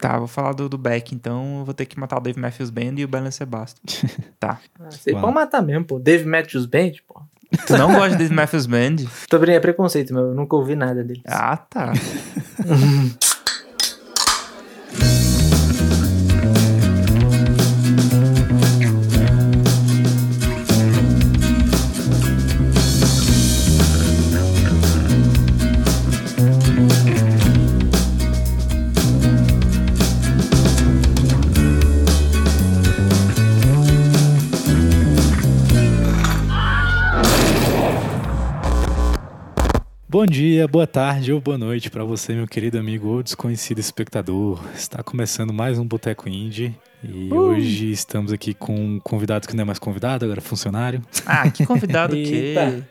Tá, vou falar do, do Beck, então eu vou ter que matar o Dave Matthews Band e o Belen Sebastian. tá. Ah, Você pode matar mesmo, pô. Dave Matthews Band, pô. Tu não gosta de Dave Matthews Band? Tô brincando, é preconceito, meu. Eu nunca ouvi nada deles. Ah, tá. dia, boa tarde ou boa noite para você, meu querido amigo ou desconhecido espectador. Está começando mais um Boteco Indie e hoje estamos aqui com um convidado que não é mais convidado, agora é funcionário. Ah, que convidado que. Eita.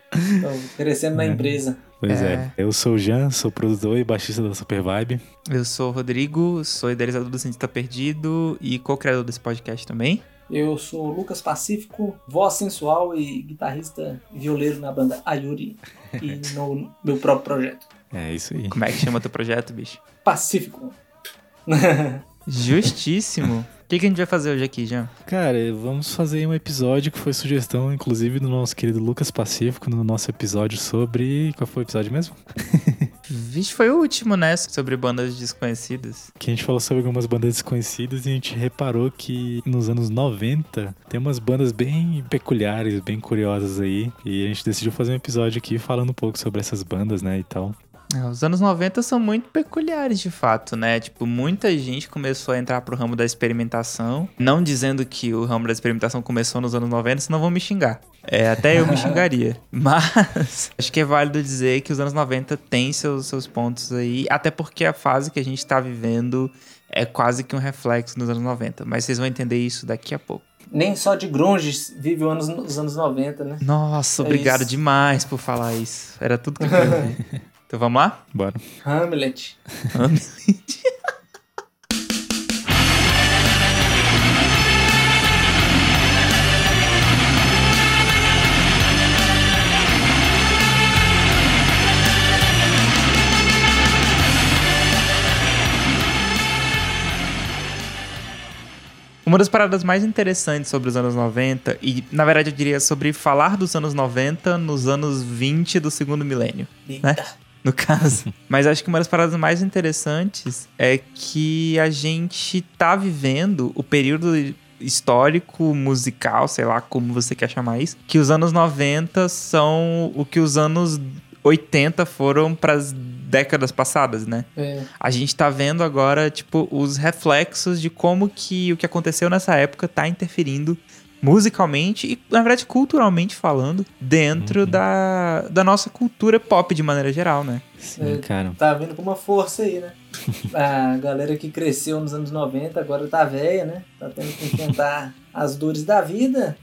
Crescendo na empresa. Pois é. eu sou o Jean, sou produtor e baixista da Super Vibe. Eu sou o Rodrigo, sou idealizador do Cientista Perdido e co-criador desse podcast também. Eu sou o Lucas Pacífico, voz sensual e guitarrista e violeiro na banda Ayuri e no meu próprio projeto. É isso aí. Como é que chama teu projeto, bicho? Pacífico. Justíssimo. O que, que a gente vai fazer hoje aqui, Jean? Cara, vamos fazer um episódio que foi sugestão, inclusive, do nosso querido Lucas Pacífico, no nosso episódio sobre. Qual foi o episódio mesmo? Vixe, foi o último, né? Sobre bandas desconhecidas. que a gente falou sobre algumas bandas desconhecidas e a gente reparou que nos anos 90 tem umas bandas bem peculiares, bem curiosas aí. E a gente decidiu fazer um episódio aqui falando um pouco sobre essas bandas, né, e tal. É, Os anos 90 são muito peculiares, de fato, né? Tipo, muita gente começou a entrar pro ramo da experimentação. Não dizendo que o ramo da experimentação começou nos anos 90, senão vão me xingar. É, até eu me xingaria. Mas acho que é válido dizer que os anos 90 têm seus, seus pontos aí. Até porque a fase que a gente tá vivendo é quase que um reflexo dos anos 90. Mas vocês vão entender isso daqui a pouco. Nem só de grunge vive os anos, os anos 90, né? Nossa, É obrigado isso. demais por falar isso. Era tudo que eu queria. Então vamos lá? Bora. Hamlet. Uma das paradas mais interessantes sobre os anos 90, e na verdade eu diria sobre falar dos anos 90 nos anos 20 do segundo milênio, Eita. no caso. Mas acho que uma das paradas mais interessantes é que a gente tá vivendo o período histórico, musical, sei lá como você quer chamar isso, que os anos 90 são o que os anos 80 foram pras décadas passadas, né? É. a gente tá vendo agora, tipo, os reflexos de como que o que aconteceu nessa época tá interferindo musicalmente e, na verdade, culturalmente falando, dentro da, da nossa cultura pop de maneira geral, né? Sim, É. cara. Tá vindo com uma força aí, né? A galera que cresceu nos anos 90 agora tá velha, né? Tá tendo que enfrentar as dores da vida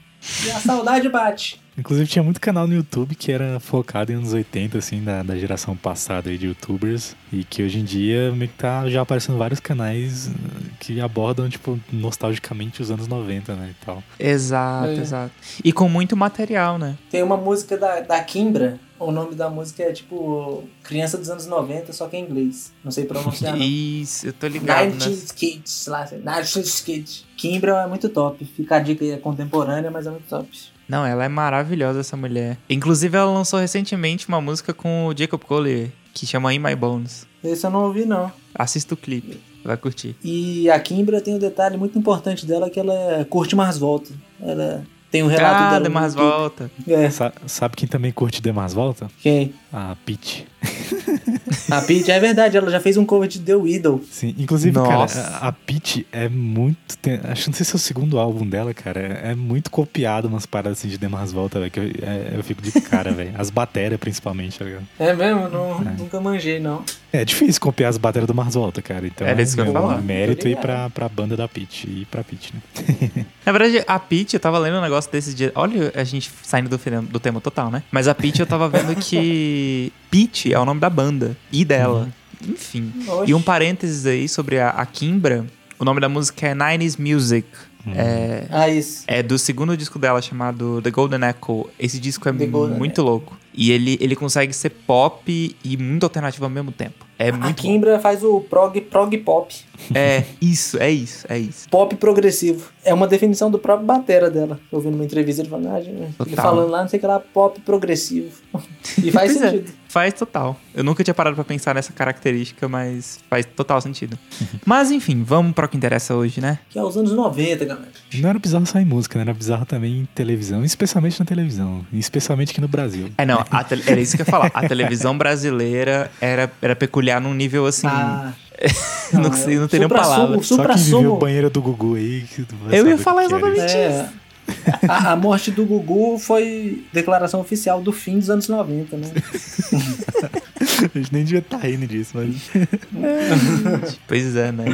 e a saudade bate. Inclusive tinha muito canal no YouTube que era focado em anos 80, assim, da, da geração passada aí de youtubers. E que hoje em dia meio que tá já aparecendo vários canais eh, que abordam, tipo, nostalgicamente os anos 90, né, e tal. Exato, É. exato. E com muito material, né? Tem uma música da, da Kimbra, o nome da música é tipo Criança dos anos 90, só que em inglês. Não sei pronunciar. não. Isso, eu tô ligado, né? 90s Kids, lá, 90s Kids. Kimbra é muito top. Fica a dica aí, é contemporânea, mas é muito top. Não, ela é maravilhosa, essa mulher. Inclusive, ela lançou recentemente uma música com o Jacob Collier, que chama In My Bones. Esse eu não ouvi, não. Assista o clipe, vai curtir. E a Kimbra tem um detalhe muito importante dela que ela curte mais volta. Ela tem um relato Ah, dela. mais YouTube. volta. É, Sa- sabe quem também curte Demais Volta? quem? A Peach. A Peach, é verdade, ela já fez um cover de The Widow. Sim, inclusive, Nossa. cara, a Peach é muito. tem- acho que não sei se é o segundo álbum dela, cara. É, é muito copiado umas paradas assim de Demais Volta, velho. Que eu, é- eu fico de cara, velho. As baterias, principalmente, tá ligado? É mesmo? Não, É. Nunca manjei, não. É difícil copiar as baterias do Mars Volta, cara. Então Era isso que eu ia um falar. mérito ligado. pra, pra banda da Peach e pra Peach, né? Na verdade, a Peach, eu tava lendo um negócio desses dias. Olha, a gente saindo do, do tema total, né? Mas a Peach, eu tava vendo que Peach é o nome da banda e dela. Enfim. Oxe. E um parênteses aí sobre a, a Kimbra. O nome da música é 90s Music. É, Ah, isso. é do segundo disco dela, chamado The Golden Echo. Esse disco é The muito louco. E ele, ele consegue ser pop e muito alternativo ao mesmo tempo. É A muito bom. Kimbra faz o prog, prog pop. É, isso, é isso, é isso. Pop progressivo. É uma definição do próprio Batera dela. Eu vi numa entrevista ele falando, ah, gente, ele falando lá, não sei o que lá, pop progressivo. E faz Pois é. Faz total. Eu nunca tinha parado pra pensar nessa característica, mas faz total sentido. mas enfim, vamos para o que interessa hoje, né? Que é os anos 90, galera. Não era bizarro só em música, né? Era bizarro também em televisão, especialmente na televisão. e Especialmente aqui no Brasil. É, não, a tele- era isso que eu ia falar. A televisão brasileira era, era peculiar num nível assim. Ah, não, sei, não teriam supra-sumo, palavras. Só quem viveu o banheiro do Gugu aí. Eu ia falar exatamente isso. É. A, a morte do Gugu foi declaração oficial do fim dos anos 90, né? A gente nem devia estar rindo disso, mas. Pois é, né?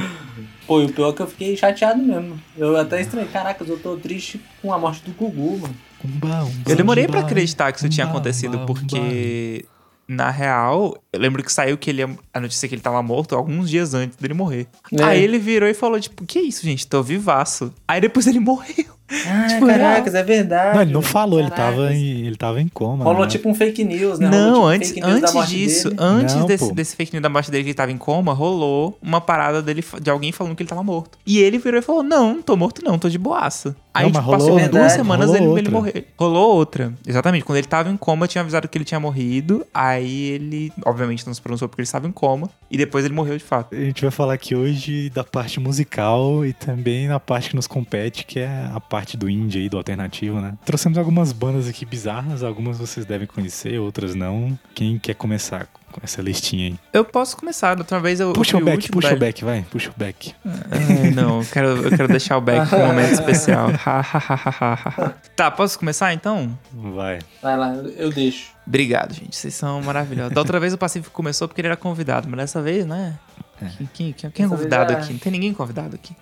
Pô, e o pior é que eu fiquei chateado mesmo. Eu até estranhei. Caraca, eu tô triste com a morte do Gugu, mano. Umba, umba, Eu demorei pra umba, acreditar que isso tinha umba, acontecido, umba, porque. Na real, eu lembro que saiu que ele a notícia que ele tava morto alguns dias antes dele morrer. É. Aí ele virou e falou, tipo, que isso, gente? Tô vivaço. Aí depois ele morreu. Ah, Tipo, caracas, é verdade. Não, ele não falou, ele tava, em, ele tava em coma. Rolou né? tipo um fake news, né? Não, tipo, antes, antes disso, dele. antes Não, desse, pô. desse fake news da morte dele que ele tava em coma, rolou uma parada dele, de alguém falando que ele tava morto. E ele virou e falou: Não, não tô morto, não, tô de boaça. Aí Não, tipo, passou rolou- duas Verdade, semanas rolou ele, ele morreu. Rolou outra. Exatamente. Quando ele tava em coma, tinha avisado que ele tinha morrido. Aí ele, obviamente, não se pronunciou porque ele estava em coma. E depois ele morreu de fato. A gente vai falar aqui hoje da parte musical e também na parte que nos compete, que é a parte do indie aí, do alternativo, né? Trouxemos algumas bandas aqui bizarras, algumas vocês devem conhecer, outras não. Quem quer começar com essa listinha aí? Eu posso começar. Da outra vez eu. Puxa o back, último puxa o back, vai, puxa o back. Ai, não, eu quero, eu quero deixar o back um momento especial. tá, posso começar então? Vai. Vai lá, eu, deixo. Obrigado, gente. Vocês são maravilhosos. Da outra vez o Pacífico começou porque ele era convidado, mas dessa vez, né? Quem, quem- quem- quem é convidado é- aqui? Não tem ninguém convidado aqui.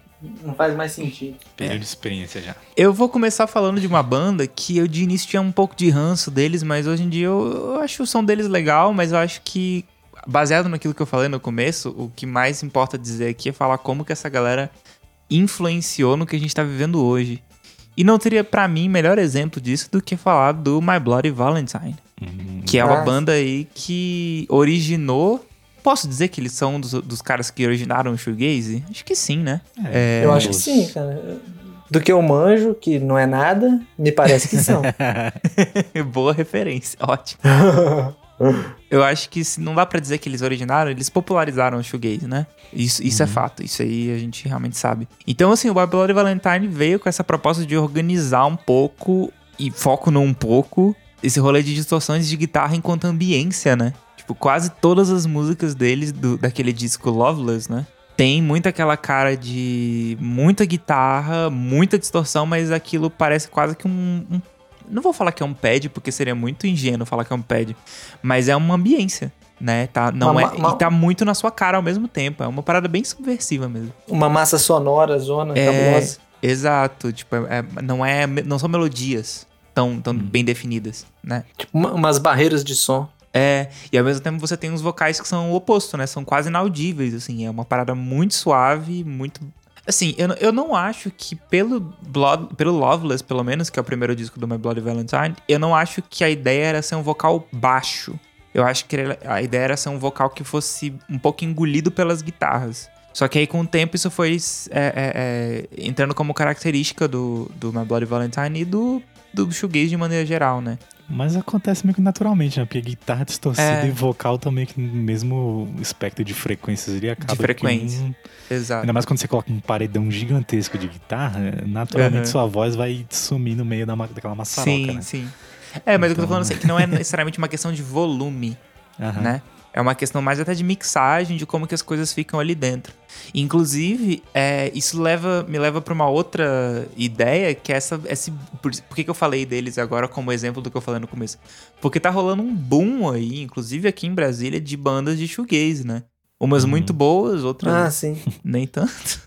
Não faz mais sentido. Período de experiência já. Eu vou começar falando de uma banda que eu de início tinha um pouco de ranço deles, mas hoje em dia eu, eu acho o som deles legal, mas eu acho que, baseado naquilo que eu falei no começo, o que mais importa dizer aqui é falar como que essa galera influenciou no que a gente tá vivendo hoje. E não teria, pra mim, melhor exemplo disso do que falar do My Bloody Valentine. Hum, Que é uma banda aí que originou. Posso dizer que eles são dos, dos caras que originaram o shoegaze? Acho que sim, né? É, eu acho que sim, cara. Do que eu manjo, que não é nada, me parece que são. Boa referência, ótimo. Eu acho que não dá pra dizer que eles originaram, eles popularizaram o shoegaze, né? Isso, isso é fato, isso aí a gente realmente sabe. Então, assim, o Bloody Valentine veio com essa proposta de organizar um pouco, e foco no um pouco, esse rolê de distorções de guitarra enquanto ambiência, né? Tipo, quase todas as músicas deles, do, daquele disco Loveless, né? Tem muito aquela cara de muita guitarra, muita distorção, mas aquilo parece quase que um, um não vou falar que é um pad, porque seria muito ingênuo falar que é um pad, mas é uma ambiência, né? Tá, não Uma- é, uma- e tá muito na sua cara ao mesmo tempo. É uma parada bem subversiva mesmo. Uma massa sonora, zona, É, cabulosa. Exato, tipo, é- é- não é, não são melodias tão, tão bem definidas, né? Tipo, uma- umas barreiras de som. É, e ao mesmo tempo você tem os vocais que são o oposto, né? São quase inaudíveis, assim. É uma parada muito suave, muito. Assim, eu, eu não acho que pelo, Blood, pelo Loveless, pelo menos, que é o primeiro disco do My Bloody Valentine, eu não acho que a ideia era ser um vocal baixo. Eu acho que a ideia era ser um vocal que fosse um pouco engolido pelas guitarras. Só que aí, com o tempo, isso foi é, é, é, entrando como característica do, do My Bloody Valentine e do, do shoegaze de maneira geral, né? Mas acontece meio que naturalmente, né? Porque guitarra distorcida É. e vocal também que no mesmo espectro de frequências ele acaba que frequência. um- Exato. Ainda mais quando você coloca um paredão gigantesco de guitarra, naturalmente Aham. sua voz vai sumir no meio da, daquela maçaroca, sim, né? sim. É, mas o que eu tô Então- falando assim, que não é necessariamente uma questão de volume, Aham. né? É uma questão mais até de mixagem, de como que as coisas ficam ali dentro. Inclusive, é, isso leva, me leva pra uma outra ideia, que é essa. Esse, por, por que, que eu falei deles agora como exemplo do que eu falei no começo? Porque tá rolando um boom aí, inclusive aqui em Brasília, de bandas de shoegaze, né? Umas Uhum. muito boas, outras Ah, sim. nem tanto.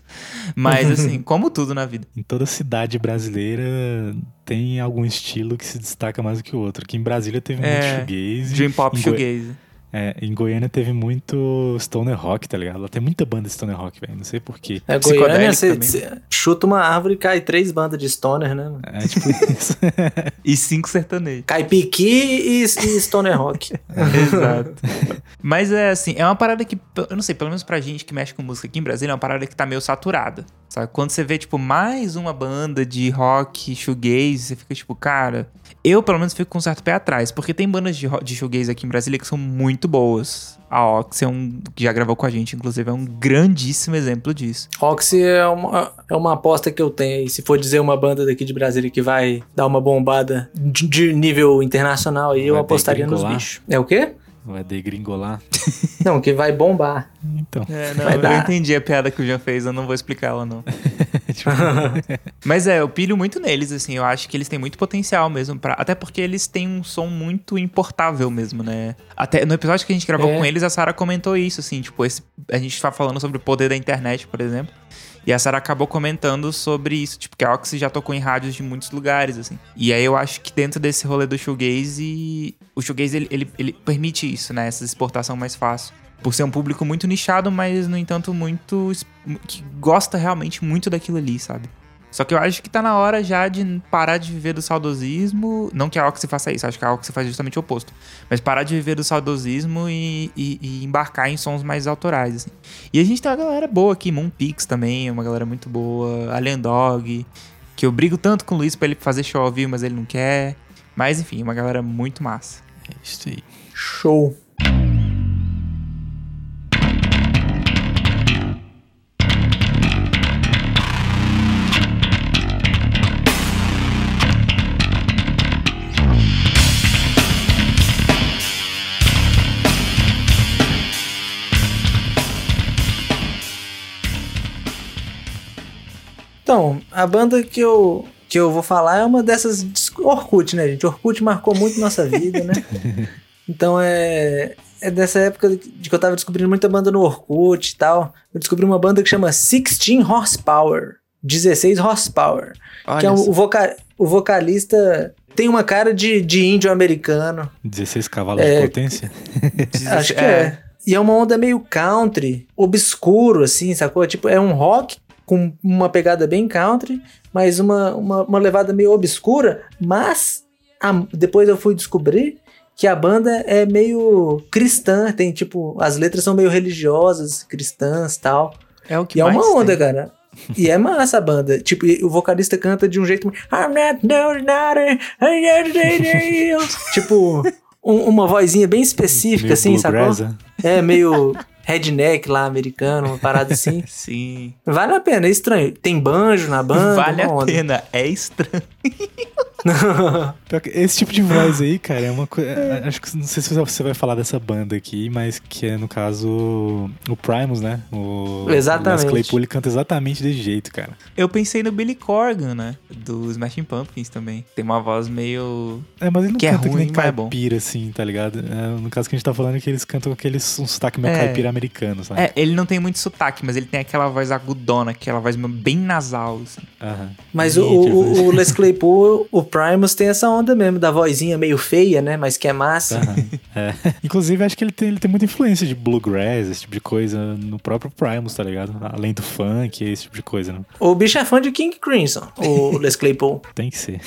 Mas assim, como tudo na vida. Em toda cidade brasileira tem algum estilo que se destaca mais do que o outro. Aqui em Brasília teve É, muito shoegaze. Dream Pop shoegaze. É, em Goiânia teve muito Stoner Rock, tá ligado? Lá tem muita banda de Stoner Rock, velho. Não sei porquê. É, Goiânia, você chuta uma árvore e cai três bandas de stoner, né? mano? É tipo isso. E cinco sertanejos. Cai piqui e, e stoner rock. Exato. Mas é assim, é uma parada que, eu não sei, pelo menos pra gente que mexe com música aqui em Brasília, é uma parada que tá meio saturada. Sabe? Quando você vê, tipo, mais uma banda de rock, shoegaze, você fica tipo, cara. Eu, pelo menos, fico com um certo pé atrás, porque tem bandas de, de shoegaze aqui em Brasília que são muito boas. A Ox é um que já gravou com a gente, inclusive, é um grandíssimo exemplo disso. Oxy é uma, é uma aposta que eu tenho aí. Se for dizer uma banda daqui de Brasília que vai dar uma bombada de, de nível internacional aí, eu apostaria nos bichos. É o quê? Vai degringolar. Não, que vai bombar. Então. É, não, Vai eu dar. entendi a piada que o Jean fez, eu não vou explicar ela, não. Mas é, eu pilho muito neles, assim, eu acho que eles têm muito potencial mesmo, pra, até porque eles têm um som muito importável mesmo, né? Até no episódio que a gente gravou É. com eles, a Sarah comentou isso, assim, tipo, esse, a gente tá falando sobre o poder da internet, por exemplo. E a Sarah acabou comentando sobre isso, tipo, que a Oxy já tocou em rádios de muitos lugares, assim. E aí eu acho que dentro desse rolê do shoegaze, o shoegaze, ele, ele, ele permite isso, né? Essa exportação mais fácil. Por ser um público muito nichado, mas, no entanto, muito... que gosta realmente muito daquilo ali, sabe? Só que eu acho que tá na hora já de parar de viver do saudosismo. Não que a Oxy faça isso, acho que a Oxy faz justamente o oposto. Mas parar de viver do saudosismo e, e- e embarcar em sons mais autorais, assim. E a gente tem uma galera boa aqui, Moonpix também, é uma galera muito boa. Alien Dog, que eu brigo tanto com o Luiz pra ele fazer show ao vivo, mas ele não quer. Mas enfim, uma galera muito massa. É isso aí. Show. Então, a banda que eu, que eu vou falar é uma dessas. Orkut, né, gente? Orkut marcou muito nossa vida, né? Então é. É dessa época de que eu tava descobrindo muita banda no Orkut e tal. Eu descobri uma banda que chama 16 Horsepower. 16 Horsepower. Olha que é o, voca- o vocalista tem uma cara de, de índio americano. 16 cavalos É. de potência? Acho que é. E é uma onda meio country, obscuro, assim, sacou? Tipo, é um rock com uma pegada bem country, mas uma, uma, uma levada meio obscura. Mas a- depois eu fui descobrir que a banda é meio cristã, tem tipo, as letras são meio religiosas, cristãs tal. É o que E é uma onda, tem. cara. E é massa a banda. Tipo, e o vocalista canta de um jeito. I'm not no, not a- tipo, um- uma vozinha bem específica, Meio assim, sacou? bluegrass, É meio redneck lá, americano, uma parada assim. Sim. Vale a pena, é estranho. Tem banjo na banda. vale a onda. pena. É estranho. Que Esse tipo de voz aí, cara, é uma coisa. Acho que não sei se você vai falar dessa banda aqui, mas que é, no caso, o Primus, né? O Exatamente. O Les Claypool ele canta exatamente desse jeito, cara. Eu pensei no Billy Corgan, né? Do Smashing Pumpkins também. Tem uma voz meio. É, mas ele não Que é canta que ruim, nem mas é bom. caipira, assim, tá ligado? É, no caso que a gente tá falando é que eles cantam aquele um sotaque meio É. caipira americano, sabe? É, ele não tem muito sotaque, mas ele tem aquela voz agudona, aquela voz bem nasal. Assim. Aham. Mas o, o, o Les Claypool, o Primus tem essa onda mesmo, da vozinha meio feia, né? Mas que é massa. Aham. É. Inclusive, acho que ele tem, ele tem muita influência de bluegrass, esse tipo de coisa, no próprio Primus, tá ligado? Além do funk, esse tipo de coisa, né? O bicho é fã de King Crimson, o Les Claypool. Tem que ser.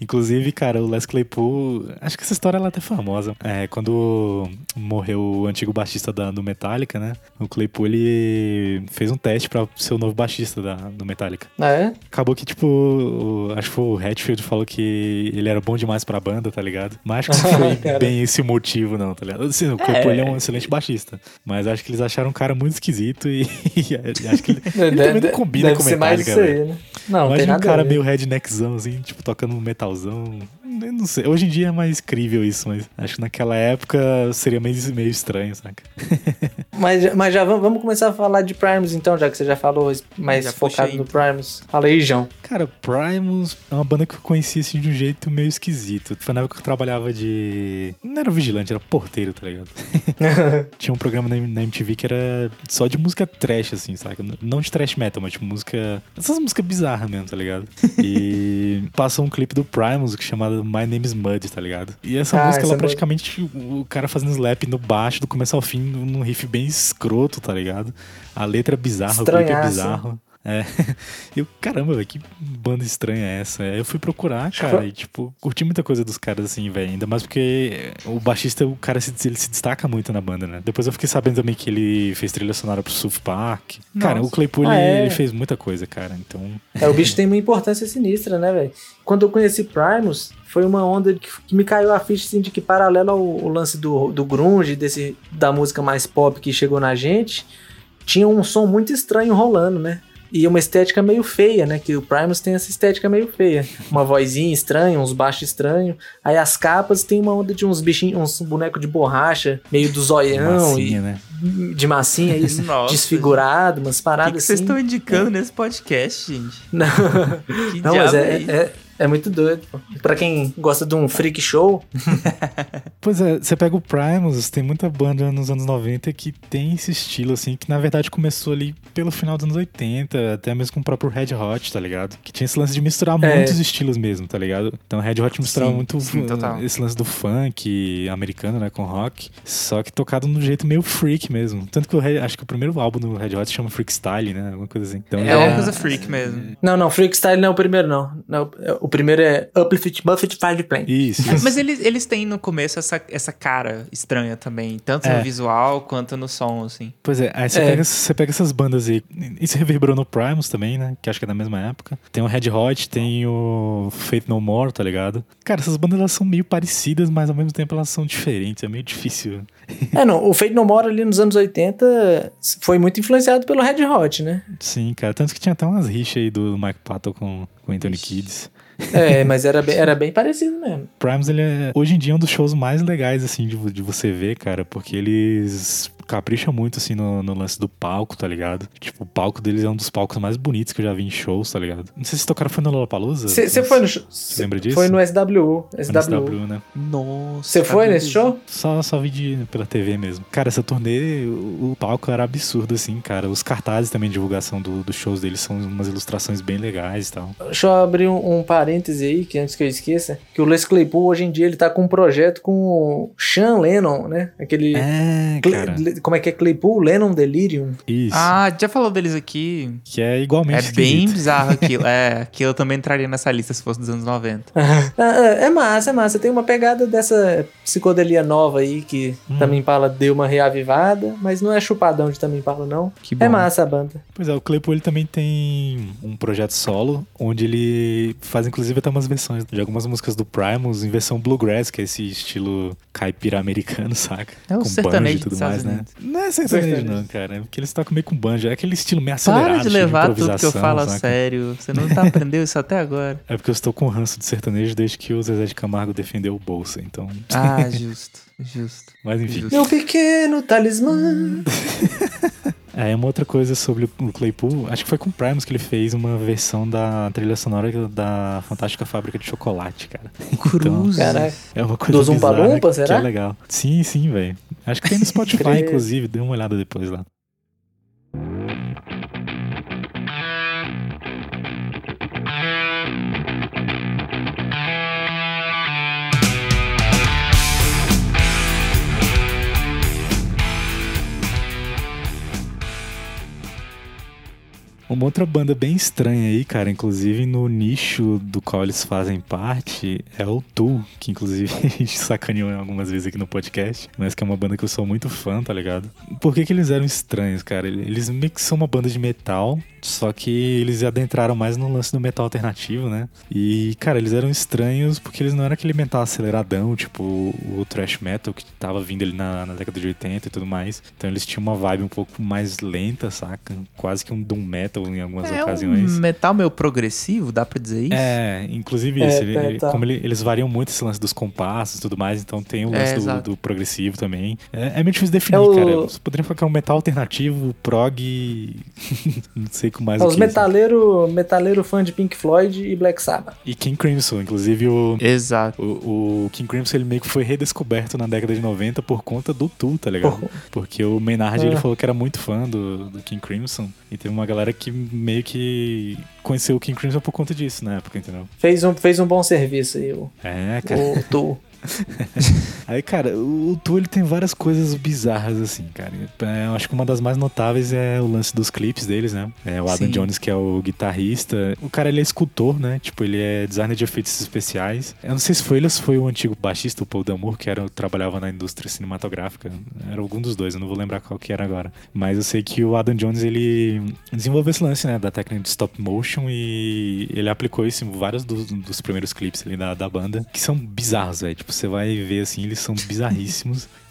Inclusive, cara, o Les Claypool, acho que essa história ela é até famosa. É, quando morreu o antigo baixista da, do Metallica, né? O Claypool ele fez um teste pra ser o novo baixista da, do Metallica. Ah, é? Acabou que, tipo, o- acho que foi o Hatfield falou que ele era bom demais pra banda, tá ligado? Mas acho que não foi bem esse motivo, não, tá ligado? Assim, o Claypool ele é um excelente baixista. Mas acho que eles acharam um cara muito esquisito e, e acho que ele, ele também não combina deve com ser mais Metallica, isso aí, né? Não, Imagina um cara meio redneckzão, assim, tipo, tocando um metalzão. Eu não sei. Hoje em dia é mais crível isso, mas acho que naquela época seria meio, meio estranho, saca? Mas, mas já vamos, vamos começar a falar de Primus então, já que você já falou mais Já focado puxei, no Primus. Fala aí, João. Cara, Primus é uma banda que eu conheci assim de um jeito meio esquisito. Foi na época que eu trabalhava de. Não era vigilante, era porteiro, tá ligado? Tinha um programa na MTV que era só de música trash, assim, saca? Não de trash metal, mas de música. Essas músicas bizarras mesmo, tá ligado? E passou um clipe do Primus que chamado My Name is Mud, tá ligado? E essa ah, música, ela é praticamente o cara fazendo slap no baixo, do começo ao fim, num riff bem escroto, tá ligado? A letra é bizarra, o clipe é bizarro. É. Eu, caramba, velho, que banda estranha é essa? Eu fui procurar, cara, e, tipo, curti muita coisa dos caras, assim, velho. Ainda mais porque o baixista, o cara se, ele se destaca muito na banda, né? Depois eu fiquei sabendo também que ele fez trilha sonora pro South Park. Nossa. Cara, o Claypool, ah, é? ele fez muita coisa, cara, então... É, o bicho tem uma importância sinistra, né, velho? Quando eu conheci Primus, foi uma onda que, que me caiu a ficha, assim, de que paralelo ao, ao lance do, do grunge, desse, da música mais pop que chegou na gente, tinha um som muito estranho rolando, né? E uma estética meio feia, né? Que o Primus tem essa estética meio feia. Uma vozinha estranha, uns baixos estranhos. Aí as capas tem uma onda de uns bichinhos, uns bonecos de borracha, meio do zoião. De massinha, e, né? De massinha, isso, desfigurado, umas paradas que assim. que vocês estão indicando é. nesse podcast, gente? Não, Não mas é, é, é é muito doido. Pra quem gosta de um freak show. pois é, você pega o Primus, tem muita banda nos anos 90 que tem esse estilo, assim, que na verdade começou ali pelo final dos anos 80, até mesmo com o próprio Red Hot, tá ligado? Que tinha esse lance de misturar é. muitos estilos mesmo, tá ligado? Então o Red Hot misturava sim, muito sim, esse lance do funk americano, né, com rock, só que tocado de um jeito meio freak mesmo. Tanto que o Red, acho que o primeiro álbum do Red Hot se chama Freak Style, né? Alguma coisa assim. Então, é, é uma coisa freak mesmo. Não, não, Freak Style não é o primeiro, não. não o primeiro é Uplift Buffett Five Plan. Isso, isso. Mas eles, eles têm no começo essa, essa cara estranha também, tanto é. no visual quanto no som, assim. Pois é, aí você, é. Pega, você pega essas bandas aí. Isso reverberou no Primus também, né? Que acho que é da mesma época. Tem o Red Hot, tem o Fate No More, tá ligado? Cara, essas bandas elas são meio parecidas, mas ao mesmo tempo elas são diferentes. É meio difícil. É, não. O Fate No More ali nos anos 80 foi muito influenciado pelo Red Hot, né? Sim, cara. Tanto que tinha até umas rixas aí do Mike Patton com, com Anthony Kids. É, mas era bem, era bem parecido mesmo. Primes, ele é, hoje em dia, é um dos shows mais legais, assim, de, de você ver, cara, porque eles capricha muito, assim, no, no, lance do palco, tá ligado? Tipo, o palco deles é um dos palcos mais bonitos que eu já vi em shows, tá ligado? Não sei se tocaram foi no Lollapalooza. Você foi no show? Você lembra disso? Foi no SWU. SWU, SWU né? Nossa. Você foi nesse show? Só, só vi de, pela TV mesmo. Cara, essa turnê, o, o, palco era absurdo, assim, cara. Os cartazes também de divulgação do, dos shows deles são umas ilustrações bem legais e tal. Deixa eu abrir um, um parêntese aí, que antes que eu esqueça, que o Les Claypool, hoje em dia, ele tá com um projeto com o Sean Lennon, né? Aquele... É, cara. Como é que é Claypool, Lennon, Delirium? Isso. Ah, já falou deles aqui. Que é igualmente É esquisito. bem bizarro aquilo. é, aquilo também entraria nessa lista se fosse dos anos 90. é massa, é massa. Tem uma pegada dessa psicodelia nova aí que hum. também fala deu uma reavivada, mas não é chupadão de também fala não. Que é bom. É massa a banda. Pois é, o Claypool ele também tem um projeto solo onde ele faz inclusive até umas versões de algumas músicas do Primus em versão bluegrass, que é esse estilo caipira americano, saca? É o com sertanejo e tudo mais, né? Não é sertanejo não, cara, é porque eles tocam meio com banjo, é aquele estilo meio acelerado, Para de levar tudo que eu falo a sério, você não tá aprendendo isso até agora. É porque eu estou com ranço de sertanejo desde que o Zezé de Camargo defendeu o Bolsa, então... Ah, justo, justo. Mas enfim. Meu pequeno talismã... É, uma outra coisa sobre o Claypool, acho que foi com o Primus que ele fez uma versão da trilha sonora da Fantástica Fábrica de Chocolate, cara. Cruz. Então, é uma coisa Do Zumba Lumpa, será? Que é legal. Sim, sim, velho. Acho que tem no Spotify, inclusive. Dê uma olhada depois lá. Uma outra banda bem estranha aí, cara, inclusive no nicho do qual eles fazem parte, é o Tu, que inclusive a gente sacaneou algumas vezes aqui no podcast, mas que é uma banda que eu sou muito fã, tá ligado? Por que, que eles eram estranhos, cara? Eles meio que são uma banda de metal, só que eles adentraram mais no lance do metal alternativo, né? E, cara, eles eram estranhos porque eles não eram aquele metal aceleradão, tipo o thrash metal que tava vindo ali na, na década de 80 e tudo mais. Então eles tinham uma vibe um pouco mais lenta, saca? Quase que um doom metal em algumas é ocasiões. Um metal meio progressivo, dá pra dizer isso? É, inclusive é, isso. Ele, é, tá. Como ele, eles variam muito esse lance dos compassos e tudo mais, então tem o lance é, do, do, progressivo também. É, é meio difícil definir, cara. Você poderia falar que é um metal alternativo, prog. não sei explico mais Os o que metaleiro, metaleiro fã de Pink Floyd e Black Sabbath. E King Crimson, inclusive o, Exato. o, o King Crimson ele meio que foi redescoberto na década de 90 por conta do Tool, tá ligado? Por- Porque o Maynard ele Ah. falou que era muito fã do, do King Crimson e teve uma galera que meio que conheceu o King Crimson por conta disso na época, entendeu? Fez um, fez um bom serviço aí, o, É, cara. o Tu. Aí, cara, o, Tu ele tem várias coisas bizarras, assim, cara. É, eu acho que uma das mais notáveis é o lance dos clipes deles, né? É, o Adam Sim. Jones, que é o guitarrista. O cara, ele é escultor, né? Tipo, ele é designer de efeitos especiais. Eu não sei se foi ele ou se foi o antigo baixista, o Paul Damour, que era, trabalhava na indústria cinematográfica. Era algum dos dois, eu não vou lembrar qual que era agora. Mas eu sei que o Adam Jones, ele desenvolveu esse lance, né? Da técnica de stop motion e ele aplicou isso em vários dos, dos primeiros clipes ali da, da banda, que são bizarros, velho. Tipo, você vai ver assim, eles são bizarríssimos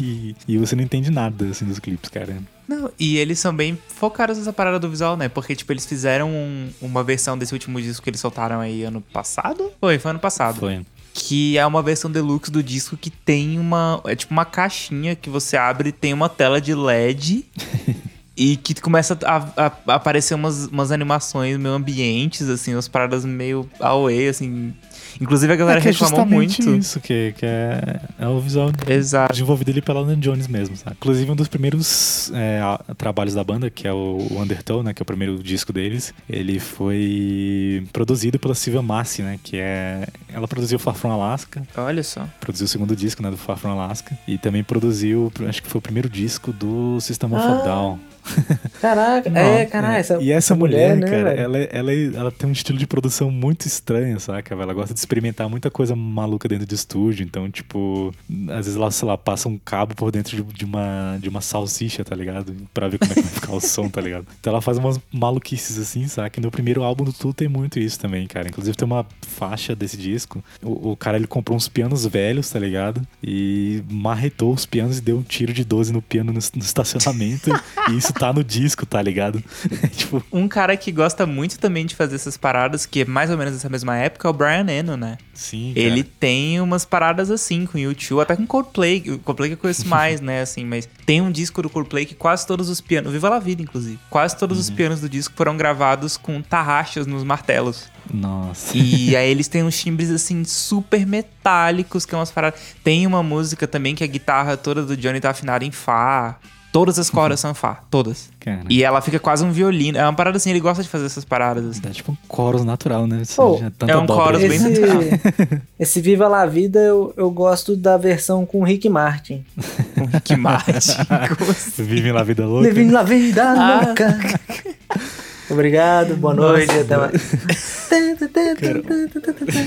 e, e você não entende nada assim dos clipes, cara. Não, e eles são bem focados nessa parada do visual, né? Porque, tipo, eles fizeram um- uma versão desse último disco que eles soltaram aí ano passado? Foi, foi ano passado. Foi. Que é uma versão deluxe do disco que tem uma. É tipo uma caixinha que você abre e tem uma tela de LED. e que começa a, a- a aparecer umas, umas animações meio ambientes, assim, umas paradas meio away, assim. Inclusive a galera é que é reclamou justamente muito. isso, que, que é, é o visual Exato. desenvolvido ali pela Alan Jones mesmo, sabe? Inclusive um dos primeiros é, trabalhos da banda, que é o Undertow, né, que é o primeiro disco deles, ele foi produzido pela Silvia Massi, né, que é... Ela produziu Far From Alaska, Olha só. produziu o segundo disco, né, do Far From Alaska, e também produziu, acho que foi o primeiro disco do System of a Ah, Down. Caraca, é, caralho. Essa, e essa mulher, né, cara, ela, é- ela, é- ela tem um estilo de produção muito estranho, saca? Ela gosta de experimentar muita coisa maluca dentro de estúdio. Então, tipo, às vezes ela, sei lá, passa um cabo por dentro de, uma, de uma salsicha, tá ligado? Pra ver como é que vai ficar o som, tá ligado? Então ela faz umas maluquices assim, saca? E no primeiro álbum do Tu tem muito isso também, cara. Inclusive tem uma faixa desse disco. O, o cara, ele comprou uns pianos velhos, tá ligado? E marretou os pianos e deu um tiro de 12 no piano no, no estacionamento. e isso tá no disco, tá ligado? tipo, Um cara que gosta muito também de fazer essas paradas, que é mais ou menos dessa mesma época, é o Brian Eno, né? sim, cara. Ele tem umas paradas assim com o YouTube, até com Coldplay, o Coldplay que eu conheço mais, né, assim, mas tem um disco do Coldplay que quase todos os pianos, Viva la Vida, inclusive, quase todos os pianos do disco foram gravados com tarraxas nos martelos. Nossa. E aí eles têm uns timbres, assim, super metálicos, que é umas paradas... Tem uma música também que a guitarra toda do Johnny tá afinada em Fá, todas as cordas são Fá, todas. Cara. E ela fica quase um violino, é uma parada assim, ele gosta de fazer essas paradas, assim. Dá tipo um chorus natural, né? Tanta é um chorus bem Esse, natural. esse Viva La Vida eu, eu gosto da versão com o Rick Martin. Com Rick Martin. Assim? Vivem lá a vida louca. Living La Vida Ah. Obrigado, boa noite, Nossa, até mais.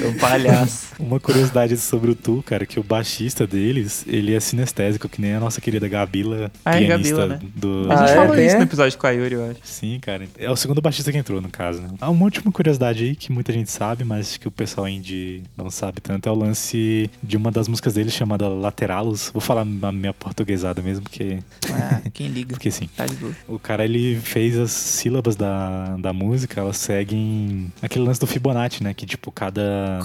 É um palhaço. Uma curiosidade sobre o Tu, cara, que o baixista deles, ele é sinestésico, que nem a nossa querida Gabila, Ah, é pianista Gabila, né? do... A Ah, gente é? falou Tem, isso é? no episódio com a Yuri, eu acho. Sim, cara. É o segundo baixista que entrou, no caso, né? Há uma última curiosidade aí que muita gente sabe, mas que o pessoal indie não sabe tanto, é o lance de uma das músicas deles chamada Lateralos. Vou falar a minha portuguesada mesmo, porque, Ah, quem liga? porque sim. Tá de boa. O cara, ele fez as sílabas da, da música, elas seguem aquele lance do Fibonacci, né? Que, tipo, cada,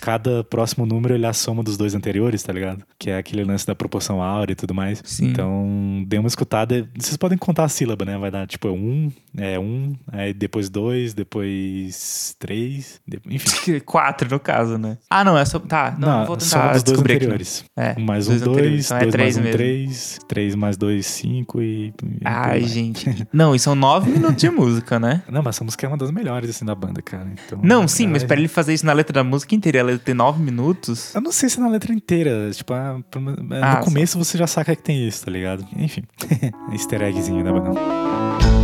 cada próximo número ele é a soma dos dois anteriores, tá ligado? Que é aquele lance da proporção áurea e tudo mais. Sim. Então, dê uma escutada. Vocês podem contar a sílaba, né? Vai dar, tipo, um, é um, aí depois dois, depois três, de- enfim. Quatro, no caso, né? Ah, não, é só. Tá, não, vou soma tentar dos dois descobrir aqui. não. anteriores. É, Um mais um, dois anteriores, dois, então é dois três mais um, mesmo. três, três mais dois, cinco e... e Ai, gente. Não, e são nove minutos de música, né? Não, mas essa música é uma das melhores, assim, da banda, cara. Então, Não, sim, mas é- pra ele fazer isso na letra da música inteira, ela ter nove minutos. Eu não sei se na letra inteira, tipo, ah, pro- Ah, no começo você já saca que tem isso, tá ligado? Enfim, easter eggzinho da banda.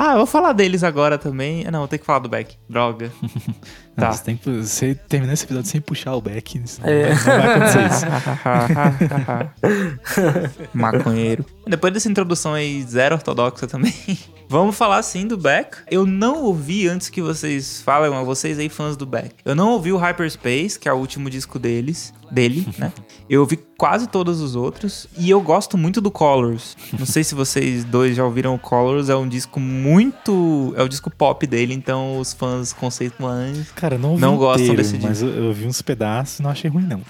Ah, eu vou falar deles agora também. Ah, Não, vou ter que falar do Beck. Droga. Tá. Você tem você terminar esse episódio sem puxar o back, É. não vai acontecer isso. Maconheiro. Depois dessa introdução aí, zero ortodoxa também. Vamos falar sim do Beck. Eu não ouvi antes que vocês falem, vocês aí fãs do Beck. Eu não ouvi o Hyperspace, que é o último disco deles, dele, né? Eu ouvi quase todos os outros e eu gosto muito do Colors. Não sei se vocês dois já ouviram o Colors, é um disco muito, é o disco pop dele, então os fãs conceituais Cara, não, ouvi não gostam inteiro, desse mas eu, eu vi uns pedaços e não achei ruim não.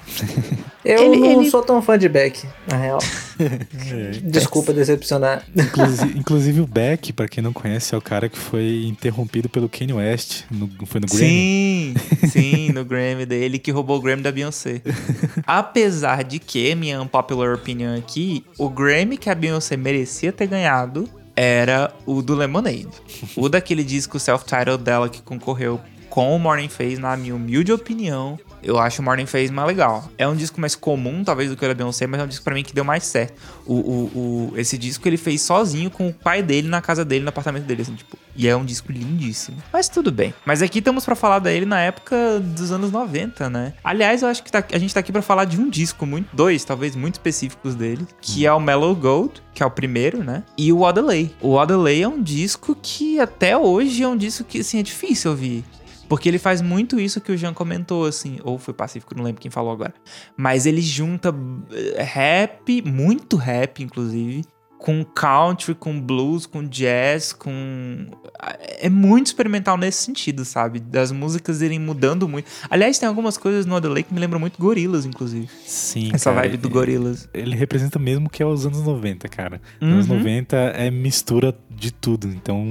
Eu Ele- não ele- sou tão fã de Beck, na real. É. Desculpa decepcionar. Inclusive, inclusive o Beck, pra quem não conhece, é o cara que foi interrompido pelo Kanye West, no, foi no Grammy. Sim, sim, no Grammy dele que roubou o Grammy da Beyoncé. Apesar de que, minha unpopular opinion aqui, o Grammy que a Beyoncé merecia ter ganhado era o do Lemonade. O daquele disco self-titled dela que concorreu com o Morning Phase, na minha humilde opinião, eu acho o Morning Phase mais legal. É um disco mais comum, talvez, do que o da Beyoncé, mas é um disco pra mim que deu mais certo. O, o, o- esse disco ele fez sozinho com o pai dele na casa dele, no apartamento dele, assim, tipo. E é um disco lindíssimo. Mas tudo bem. Mas aqui estamos pra falar dele na época dos anos 90, né? Aliás, eu acho que tá- a gente tá aqui pra falar de um disco, muito, dois, talvez, muito específicos dele, que é o Mellow Gold, que é o primeiro, né? E o Odelay. O Odelay é um disco que até hoje é um disco que, assim, é difícil ouvir. Porque ele faz muito isso que o Jean comentou, assim. Ou foi Pacífico, não lembro quem falou agora. Mas ele junta eh, rap, muito rap, inclusive, com country, com blues, com jazz, com. É muito experimental nesse sentido, sabe? Das músicas irem mudando muito. Aliás, tem algumas coisas no Lake que me lembram muito Gorilas, inclusive. Sim, Essa cara, vibe do Gorilas. Ele representa mesmo o que é os anos 90, cara. Uhum. Anos 90 é mistura de tudo, então...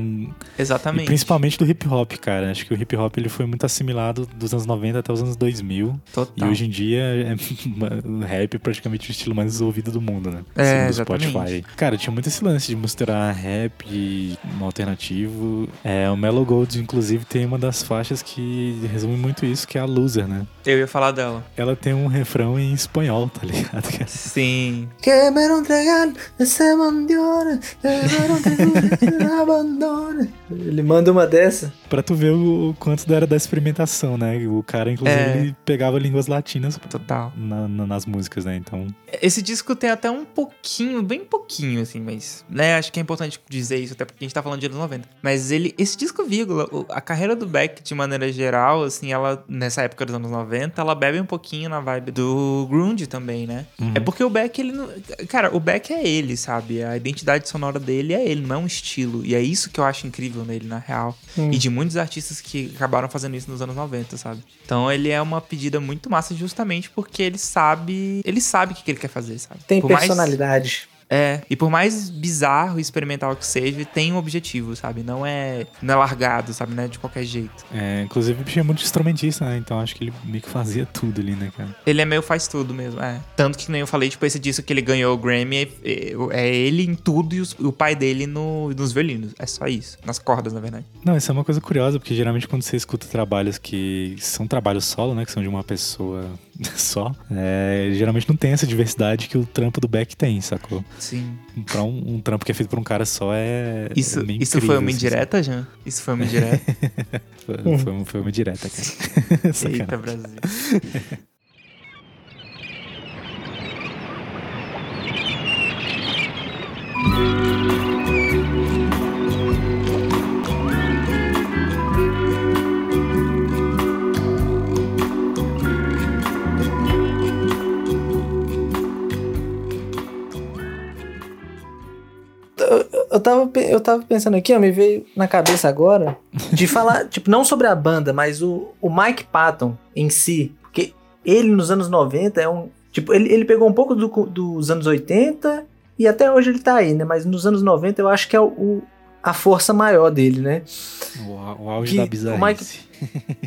E Exatamente. principalmente do hip hop, cara. Acho que o hip hop ele foi muito assimilado dos anos 90 até os anos 2000. E Total. hoje em dia é o rap é praticamente o estilo mais ouvido do mundo, né? É, Segundo o exatamente. Spotify. Cara, tinha muito esse lance de misturar rap e um alternativo. É, o Mellow Gold, inclusive, tem uma das faixas que resume muito isso, que é a Loser, né? Eu ia falar dela. Ela tem um refrão em espanhol, tá ligado? cara? Sim. Que me lo entregar, esse mandione, se abandone. Ele manda uma dessa. Pra tu ver o, o quanto era da experimentação, né? O cara, inclusive, É. ele pegava línguas latinas Total. na- na- nas músicas, né? Então, Esse disco tem até um pouquinho, bem pouquinho, assim, mas, né, acho que é importante dizer isso, até porque a gente tá falando de anos 90. Mas ele, esse disco, vírgula, a carreira do Beck, de maneira geral, assim, ela, nessa época dos anos 90, ela bebe um pouquinho na vibe do grunge também, né? É porque o Beck, ele não... Cara, o Beck é ele, sabe? A identidade sonora dele é ele, não é um estilo. E é isso que eu acho incrível nele, na real. Hum. E de muitos artistas que acabaram fazendo isso nos anos 90, sabe? Então ele é uma pedida muito massa justamente porque ele sabe... Ele sabe o que ele quer fazer, sabe? Tem Por mais- personalidade. É, e por mais bizarro e experimental que seja, tem um objetivo, sabe? Não é, não é largado, sabe? Não é de qualquer jeito. é, inclusive, tinha muito instrumentista, né? Então, acho que ele meio que fazia tudo ali, né, cara? Ele é meio faz tudo mesmo, é. Tanto que nem eu falei, tipo, esse disco que ele ganhou o Grammy é, é- é ele em tudo e os- o pai dele no, nos violinos. É só isso. Nas cordas, na verdade. Não, isso é uma coisa curiosa, porque geralmente quando você escuta trabalhos que são trabalhos solo, né? Que são de uma pessoa só, é, geralmente não tem essa diversidade que o trampo do Beck tem, sacou? Sim. Pra um, um trampo que é feito por um cara só é. Isso, é isso foi uma assim, indireta, Jean? Isso foi uma indireta? Foi, foi, foi uma direta, cara. Eita, Brasil. Eu tava, pe- eu tava pensando aqui, ó, me veio na cabeça agora de falar, tipo, não sobre a banda, mas o, o Mike Patton em si. Porque ele nos anos 90 é um. Tipo, ele, ele pegou um pouco do- dos anos 80 e até hoje ele tá aí, né? Mas nos anos 90 eu acho que é o, o- a força maior dele, né? O, o auge Que da o bizarrice.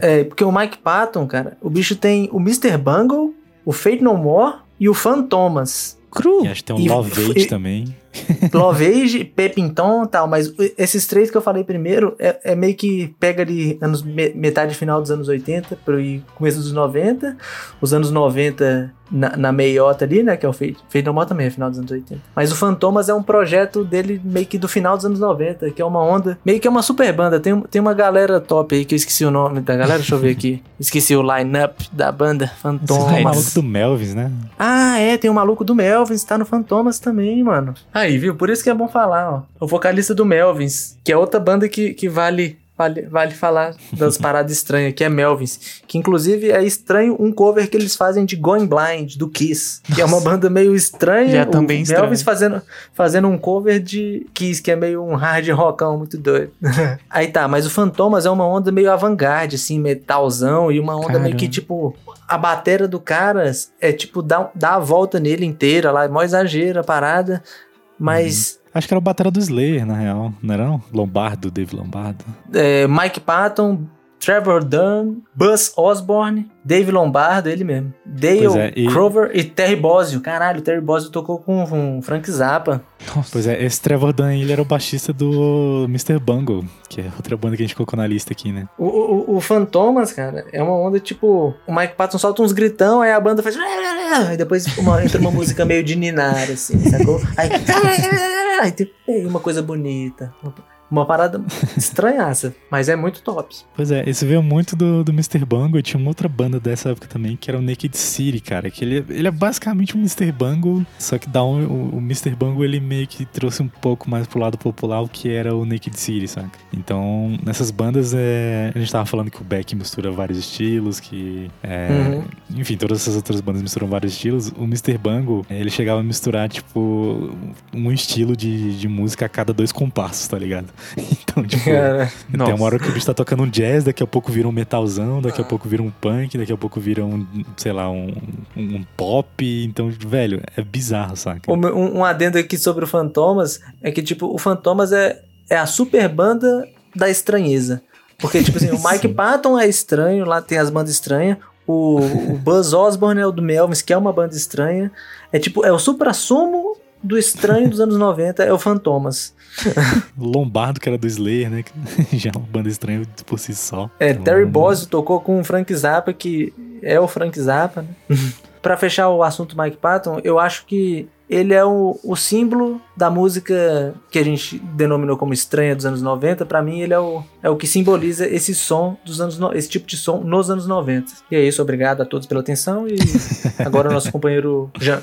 É, porque o Mike Patton, cara, o bicho tem o Mr. Bungle, o Fate No More e o Fantomas. Cru. E acho que tem um E- Love Age também. Love Age, Pepinton e tal, mas esses três que eu falei primeiro é, é meio que pega ali anos, me- metade final dos anos 80 pro começo dos 90, os anos 90 na, na meiota ali, né, que é o Fate, Fate No More também é final dos anos 80. Mas o Fantomas é um projeto dele meio que do final dos anos 90, que é uma onda, meio que é uma super banda, tem, tem uma galera top aí que eu esqueci o nome da galera, deixa eu ver aqui, esqueci o line-up da banda, Esse é o Fantomas. maluco do Melvis, né? Ah, é, tem o maluco do. Melvins tá no Fantomas também, mano. Aí, viu? Por isso que é bom falar, ó. O vocalista do Melvins, que é outra banda que, que vale Vale, vale falar das paradas estranhas, que é Melvins. Que inclusive é estranho um cover que eles fazem de Going Blind, do Kiss. Que é uma banda meio estranha. Já também o Melvins fazendo, fazendo um cover de Kiss, que é meio um hard rockão muito doido. Aí tá, mas o Fantomas é uma onda meio avant-garde, assim, metalzão, e uma onda Caramba. meio que tipo. A bateria do cara é tipo, dá, dá a volta nele inteira lá, é mó exagero a parada. Mas. Uhum Acho que era o batera do Slayer, na real, não era não? Lombardo, Dave Lombardo. É, Mike Patton, Trevor Dunn, Buzz Osborne, Dave Lombardo, ele mesmo. Dale é, e... Crover e Terry Bozzio. Caralho, o Terry Bozzio tocou com, com Frank Zappa. Nossa. Pois é, esse Trevor Dunn, ele era o baixista do Mr. Bungle, que é outra banda que a gente colocou na lista aqui, né? O, o, o Fantomas, cara, é uma onda tipo... O Mike Patton solta uns gritão, aí a banda faz... Aí depois uma, entra uma música meio de ninar, assim, sacou? Aí... Tem uma coisa bonita. Uma parada estranhaça, mas é muito top. Pois é, esse veio muito do, do Mr. Bungle. Tinha uma outra banda dessa época também, que era o Naked City, cara. Que ele, ele é basicamente um Mr. Bungle, só que dá um, o, o Mr. Bungle ele meio que trouxe um pouco mais pro lado popular o que era o Naked City, saca? Então, nessas bandas, é, a gente tava falando que o Beck mistura vários estilos, que. É, uhum. Enfim, todas essas outras bandas misturam vários estilos. O Mr. Bungle, ele chegava a misturar, tipo, um estilo de, de música a cada dois compassos, tá ligado? Então, tipo, Cara, tem uma hora que o bicho tá tocando um jazz, daqui a pouco vira um metalzão, daqui a pouco vira um punk, daqui a pouco vira um, sei lá, um, um pop. Então, velho, é bizarro, saca? Um, um adendo aqui sobre o Fantomas é que, tipo, o Fantomas é, é a super banda da estranheza. Porque, tipo assim, o Mike Patton é estranho, lá tem as bandas estranhas. O, o Buzz Osborne é o do Melvins, que é uma banda estranha. É tipo, é o supra-sumo do estranho dos anos 90 é o Fantomas. Lombardo, que era do Slayer, né? Já é uma banda estranha por si só. É, então, Terry Bozzio tocou com o Frank Zappa, que é o Frank Zappa, né? pra fechar o assunto Mike Patton, eu acho que ele é o, o símbolo da música que a gente denominou como estranha dos anos 90. Para mim, ele é o, é o que simboliza esse som dos anos esse tipo de som nos anos 90. E é isso, obrigado a todos pela atenção e agora o nosso companheiro Jean.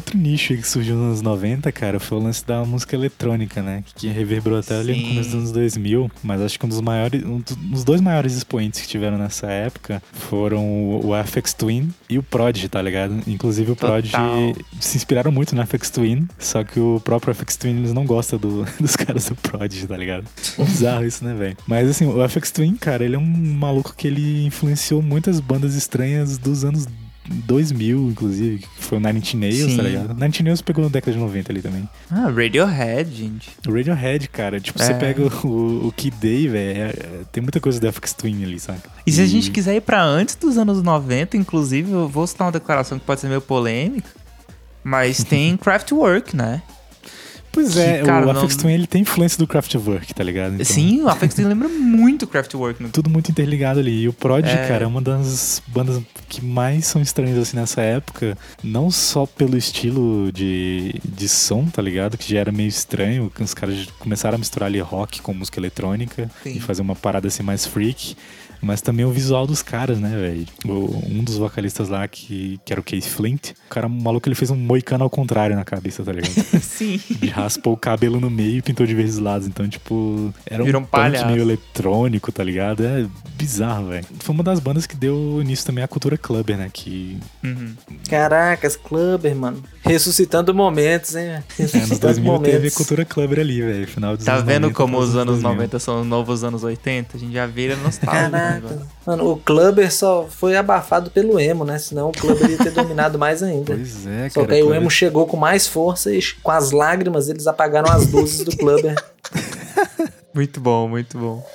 Outro nicho que surgiu nos anos 90, cara, foi o lance da música eletrônica, né? Que reverberou até ali no começo dos anos 2000. Mas acho que um dos maiores, um dos dois maiores expoentes que tiveram nessa época foram o, FX Twin e o Prodigy, tá ligado? Inclusive o Prodigy se inspiraram muito no FX Twin, só que o próprio FX Twin eles não gosta do, dos caras do Prodigy, tá ligado? Bizarro isso, né, velho? Mas assim, o FX Twin, cara, ele é um maluco que ele influenciou muitas bandas estranhas dos anos 2000, inclusive, que foi o Nine Inch Nails, tá Sim. tá ligado? Nine Inch Nails pegou na década de 90 ali também. Ah, Radiohead, gente. Radiohead, cara. Tipo, é. você pega o, o Kid Day, velho, é, é, tem muita coisa da FX Twin ali, saca? E, e se a gente quiser ir pra antes dos anos 90, inclusive, eu vou citar uma declaração que pode ser meio polêmica, mas tem Craftwork, né? Pois que, é, cara, o Affix Twin ele tem influência do Kraftwerk, tá ligado? Então, Sim, o Affix Twin lembra muito Kraftwerk. No... Tudo muito interligado ali. E o Prodigy, é... cara, é uma das bandas que mais são estranhas assim nessa época. Não só pelo estilo de, de som, tá ligado? Que já era meio estranho, os caras começaram a misturar ali rock com música eletrônica Sim. e fazer uma parada assim mais freak mas também o visual dos caras, né, velho? Um dos vocalistas lá, que, que era o Case Flint, o cara maluco, ele fez um moicano ao contrário na cabeça, tá ligado? Sim. Ele raspou o cabelo no meio e pintou de vez os lados. Então, tipo, era um, um punk meio eletrônico, tá ligado? É bizarro, velho. Foi uma das bandas que deu início também à cultura clubber, né? Que... Uhum. Caracas, clubber, mano. Ressuscitando momentos, hein? Ressuscitando é, nos 2000 momentos. teve cultura clubber ali, velho. Final dos Tá anos vendo 90, como os anos 90 são os novos anos 80? A gente já vira nostálgico. Né, mano, o clubber só foi abafado pelo emo, né? Senão o clubber ia ter dominado mais ainda. Pois é, cara. Só que aí o emo chegou com mais força e com as lágrimas eles apagaram as luzes do clubber. muito bom, muito bom.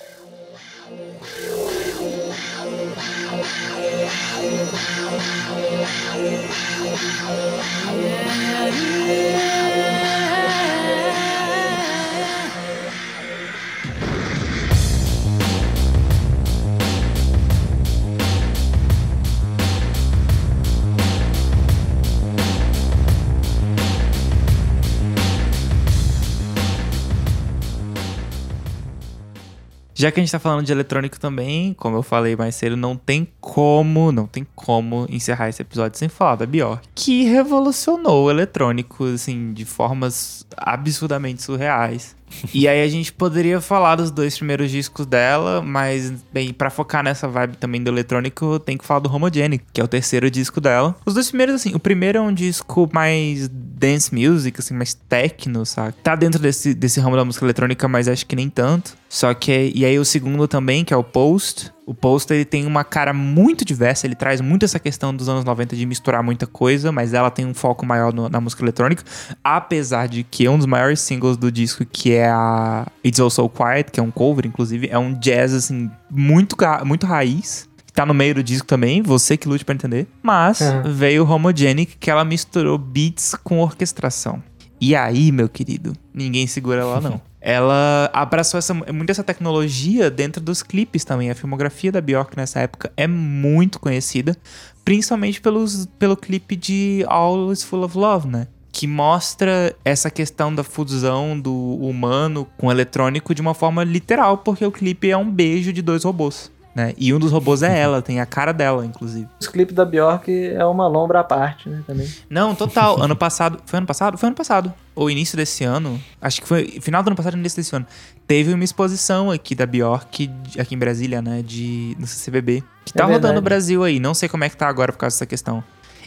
Já que a gente tá falando de eletrônico também, como eu falei mais cedo, não tem como, não tem como encerrar esse episódio sem falar da Bjork, que revolucionou o eletrônico, assim, de formas absurdamente surreais. e aí a gente poderia falar dos dois primeiros discos dela, mas, bem, para focar nessa vibe também do eletrônico, tem que falar do Homogenic, que é o terceiro disco dela. Os dois primeiros, assim, o primeiro é um disco mais dance music, assim, mais techno, sabe? Tá dentro desse, desse ramo da música eletrônica, mas acho que nem tanto. Só que, e aí o segundo também, que é o Post, o Post ele tem uma cara muito diversa, ele traz muito essa questão dos anos 90 de misturar muita coisa, mas ela tem um foco maior no, na música eletrônica, apesar de que um dos maiores singles do disco, que é a It's All So Quiet, que é um cover, inclusive, é um jazz, assim, muito, muito raiz, tá no meio do disco também, você que lute para entender. Mas uhum. veio o Homogenic, que ela misturou beats com orquestração. E aí, meu querido, ninguém segura ela não. ela abraçou essa, muito essa tecnologia dentro dos clipes também. A filmografia da Bjork nessa época é muito conhecida, principalmente pelos, pelo clipe de All Is Full of Love, né? Que mostra essa questão da fusão do humano com o eletrônico de uma forma literal, porque o clipe é um beijo de dois robôs né? E um dos robôs é ela, tem a cara dela, inclusive. Os clipes da Bjork é uma lombra à parte, né, também. Não, total. ano passado, foi ano passado? Foi ano passado. Ou início desse ano, acho que foi final do ano passado, início desse ano. Teve uma exposição aqui da Bjork, aqui em Brasília, né, de no CCBB, que tá é rodando no Brasil aí. Não sei como é que tá agora por causa dessa questão.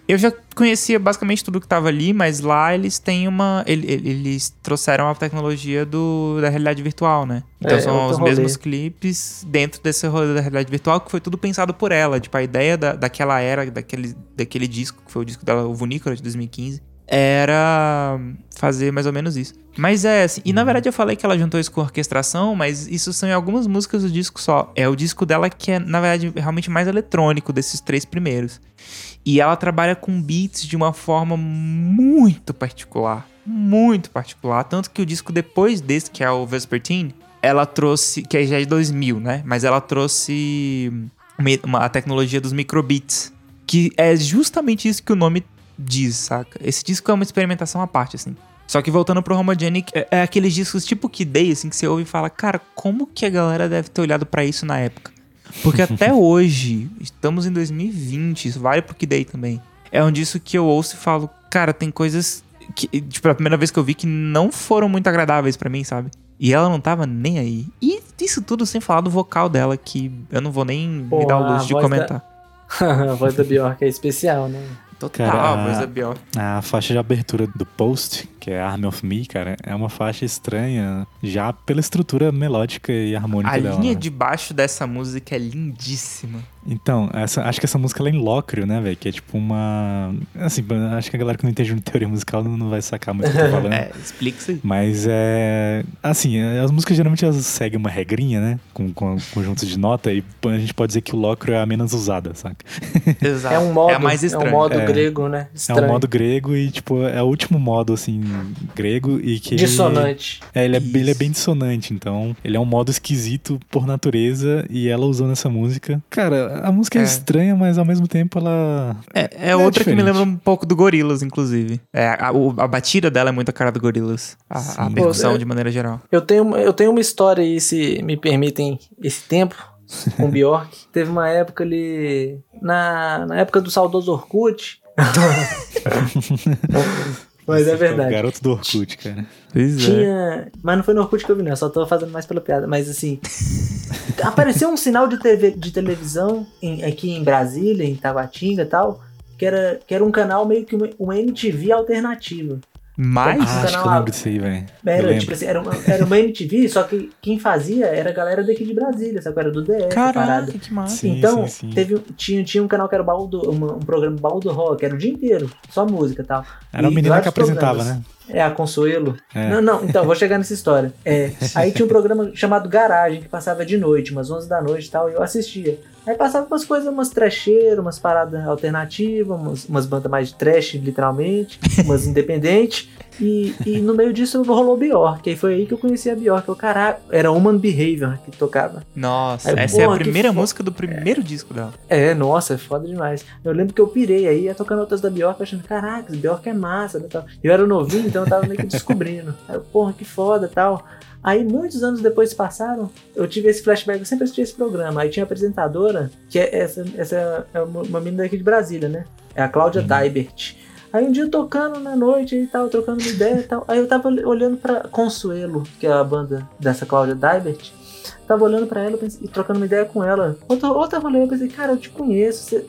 Eu já conhecia basicamente tudo que tava ali, mas lá eles têm uma. Eles trouxeram a tecnologia do, da realidade virtual, né? Então é, são os rolê. mesmos clipes dentro desse rolê da realidade virtual que foi tudo pensado por ela. Tipo, a ideia da, daquela era, daquele, daquele disco, que foi o disco dela, o Vunícola de 2015, era fazer mais ou menos isso. Mas é assim, e na verdade eu falei que ela juntou isso com orquestração, mas isso são em algumas músicas do disco só. É o disco dela que é, na verdade, realmente mais eletrônico desses três primeiros. E ela trabalha com beats de uma forma muito particular. Muito particular. Tanto que o disco depois desse, que é o Vespertine, ela trouxe. Que já é de 2000, né? Mas ela trouxe uma, a tecnologia dos microbeats. Que é justamente isso que o nome diz, saca? Esse disco é uma experimentação à parte, assim. Só que voltando pro Homogenic, é, é aqueles discos tipo que Day, assim, que você ouve e fala, cara, como que a galera deve ter olhado para isso na época? Porque até hoje, estamos em 2020, isso vale pro Kid também. É um disso que eu ouço e falo, cara, tem coisas que, tipo, a primeira vez que eu vi que não foram muito agradáveis para mim, sabe? E ela não tava nem aí. E isso tudo sem falar do vocal dela, que eu não vou nem Pô, me dar o luxo de comentar. Da... a voz da Bjork é especial, né? Total, cara, a voz da Bjork. A faixa de abertura do Post, que é Army of Me, cara, é uma faixa estranha, já pela estrutura melódica e harmônica a dela. Linha né? de baixo dessa música é lindíssima. Então, essa, acho que essa música ela é em Lócrio, né, velho? Que é tipo uma. Assim, acho que a galera que não entende de teoria musical não, não vai sacar muito o que eu tô falando. é, explica isso aí. Mas é. Assim, as músicas geralmente elas seguem uma regrinha, né? Com, com conjuntos de nota, e a gente pode dizer que o Lócrio é a menos usada, saca? Exato. É um modo, é mais estranho. É um modo é, grego, né? Estranho. É um modo grego e, tipo, é o último modo, assim, grego e que. Dissonante. Ele, é, ele, é, ele é bem dissonante, então. Ele é um modo esquisito por natureza e ela usou nessa música. Cara, a música é, é, estranha, mas ao mesmo tempo ela. É, é outra que me lembra um pouco do Gorilas, inclusive. É, a, a, a batida dela é muito a cara do Gorilas. A, a percussão Pô, de maneira geral. Eu tenho, eu tenho uma história aí, se me permitem esse tempo. Com Bjork. Teve uma época ali. Na, na época do saudoso Orkut. Mas é verdade. O garoto do Orkut, cara. Pois é. Tinha. É. Mas não foi no Orkut que eu vi, não. Eu só tô fazendo mais pela piada. Mas assim. apareceu um sinal de, TV, de televisão em, aqui em Brasília, em Taguatinga e tal. Que era, que era um canal meio que uma, uma MTV alternativa. Mais? Ah, acho que eu lembro disso aí, velho. Era, tipo assim, era, uma, era uma MTV, só que quem fazia era a galera daqui de Brasília, sabe? Era do DF, Caraca, que massa. Sim, então, sim, sim. Teve, tinha, tinha um canal que era o baú do, um, um programa Baú do Rock, era o dia inteiro, só música e tal. Era a menina que apresentava, né? É, a Consuelo. É. Não, não, então, vou chegar nessa história. É, aí tinha um programa chamado Garagem, que passava de noite, umas 11 da noite e tal, e eu assistia. Aí passava umas coisas, umas trecheiras, umas paradas alternativas, umas, umas bandas mais de trash, literalmente, umas independentes. E, e no meio disso rolou Bjork. Aí foi aí que eu conheci a Bjork. Eu, caraca, era Human Behavior que tocava. Nossa, aí, essa é a primeira música do primeiro é, disco dela. É, nossa, é foda demais. Eu lembro que eu pirei aí, ia tocando outras da Bjork, achando, caraca, Bjork é massa, né, tal. Eu era novinho, então eu tava meio que descobrindo. Aí eu, porra, que foda tal. Aí, muitos anos depois passaram, eu tive esse flashback, eu sempre assisti esse programa. Aí tinha a apresentadora, que é essa, essa é uma menina daqui de Brasília, né? É a Cláudia uhum. Dybert. Aí um dia tocando na noite e tal, trocando uma ideia e tal. Aí eu tava olhando pra Consuelo, que é a banda dessa Cláudia Dybert. Tava olhando pra ela pensei, e trocando uma ideia com ela. Outra, outra rolê, eu pensei, cara, eu te conheço. Você...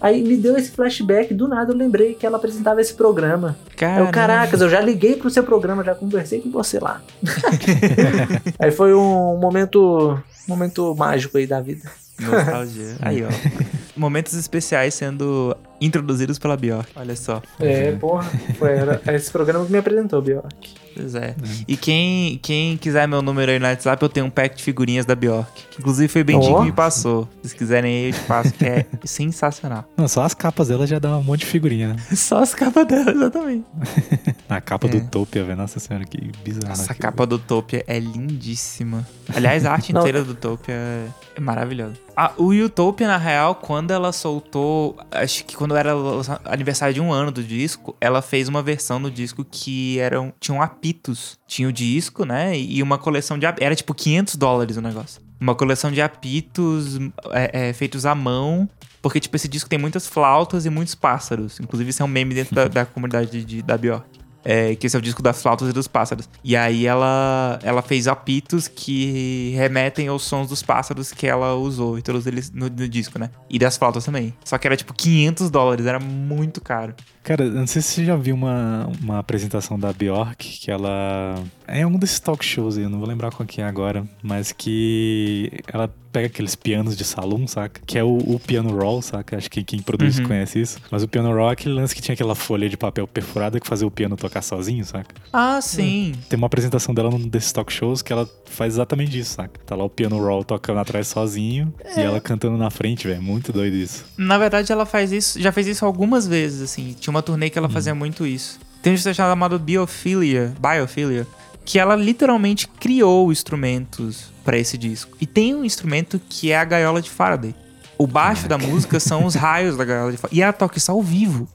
Aí me deu esse flashback, do nada eu lembrei que ela apresentava esse programa. Eu, caracas, eu já liguei pro seu programa, já conversei com você lá. aí foi um momento, momento mágico aí da vida. Nostalgia. Aí, ó. Momentos especiais sendo introduzidos pela Bjork. Olha só. É, porra. Foi era esse programa que me apresentou, Bjork. Pois é. Uhum. E quem, quem quiser meu número aí no WhatsApp, eu tenho um pack de figurinhas da Bjork. Que inclusive foi bem oh. que me passou. Se quiserem aí, eu te passo, que é sensacional. Não, só as capas dela já dá um monte de figurinha, né? Só as capas dela, exatamente. a capa é. do Topia, velho. Nossa senhora, que bizarro. Essa capa do Topia é lindíssima. Aliás, a arte inteira do Topia é maravilhosa. Ah, o Utopia, na real, quando ela soltou, acho que quando era aniversário de um ano do disco, ela fez uma versão do disco que eram, tinham apitos. Tinha o disco, né? E uma coleção de. Era tipo 500 dólares o negócio. Uma coleção de apitos é, é, feitos à mão. Porque, tipo, esse disco tem muitas flautas e muitos pássaros. Inclusive, isso é um meme dentro da, da comunidade de, de, da Bjork é, que esse é o disco das flautas e dos pássaros. E aí ela, ela fez apitos que remetem aos sons dos pássaros que ela usou e todos eles no, no disco, né? E das flautas também. Só que era tipo 500 dólares, era muito caro. Cara, não sei se você já viu uma, uma apresentação da Bjork, que ela. É um desses talk shows aí, eu não vou lembrar qual que é agora, mas que ela pega aqueles pianos de salão, saca? Que é o, o piano roll, saca? Acho que quem produz uhum. conhece isso. Mas o piano roll é aquele lance que tinha aquela folha de papel perfurada que fazia o piano tocar sozinho, saca? Ah, sim. Tem uma apresentação dela num desses talk shows que ela faz exatamente isso, saca? Tá lá o piano roll tocando atrás sozinho é. e ela cantando na frente, velho. Muito doido isso. Na verdade, ela faz isso, já fez isso algumas vezes, assim. Tinha uma turnê que ela hum. fazia muito isso. Tem um disco chamado Biophilia, Biophilia, que ela literalmente criou instrumentos para esse disco. E tem um instrumento que é a gaiola de Faraday. O baixo Caraca. da música são os raios da gaiola de Faraday. E ela toca isso ao vivo.